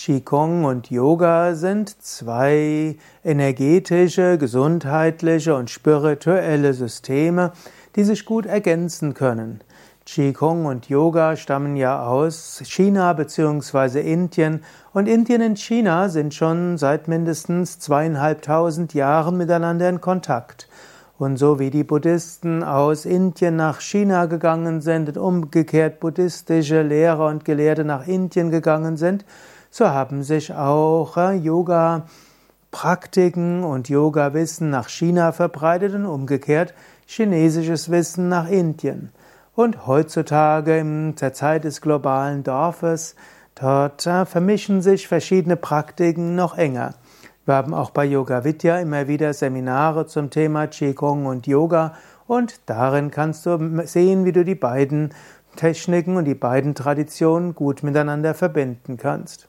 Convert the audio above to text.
Qigong und Yoga sind zwei energetische, gesundheitliche und spirituelle Systeme, die sich gut ergänzen können. Qigong und Yoga stammen ja aus China bzw. Indien und Indien und China sind schon seit mindestens zweieinhalbtausend Jahren miteinander in Kontakt. Und so wie die Buddhisten aus Indien nach China gegangen sind und umgekehrt buddhistische Lehrer und Gelehrte nach Indien gegangen sind, so haben sich auch äh, Yoga-Praktiken und Yoga-Wissen nach China verbreitet und umgekehrt chinesisches Wissen nach Indien. Und heutzutage in der Zeit des globalen Dorfes, dort äh, vermischen sich verschiedene Praktiken noch enger. Wir haben auch bei Yoga Vidya immer wieder Seminare zum Thema Qigong und Yoga und darin kannst du sehen, wie du die beiden Techniken und die beiden Traditionen gut miteinander verbinden kannst.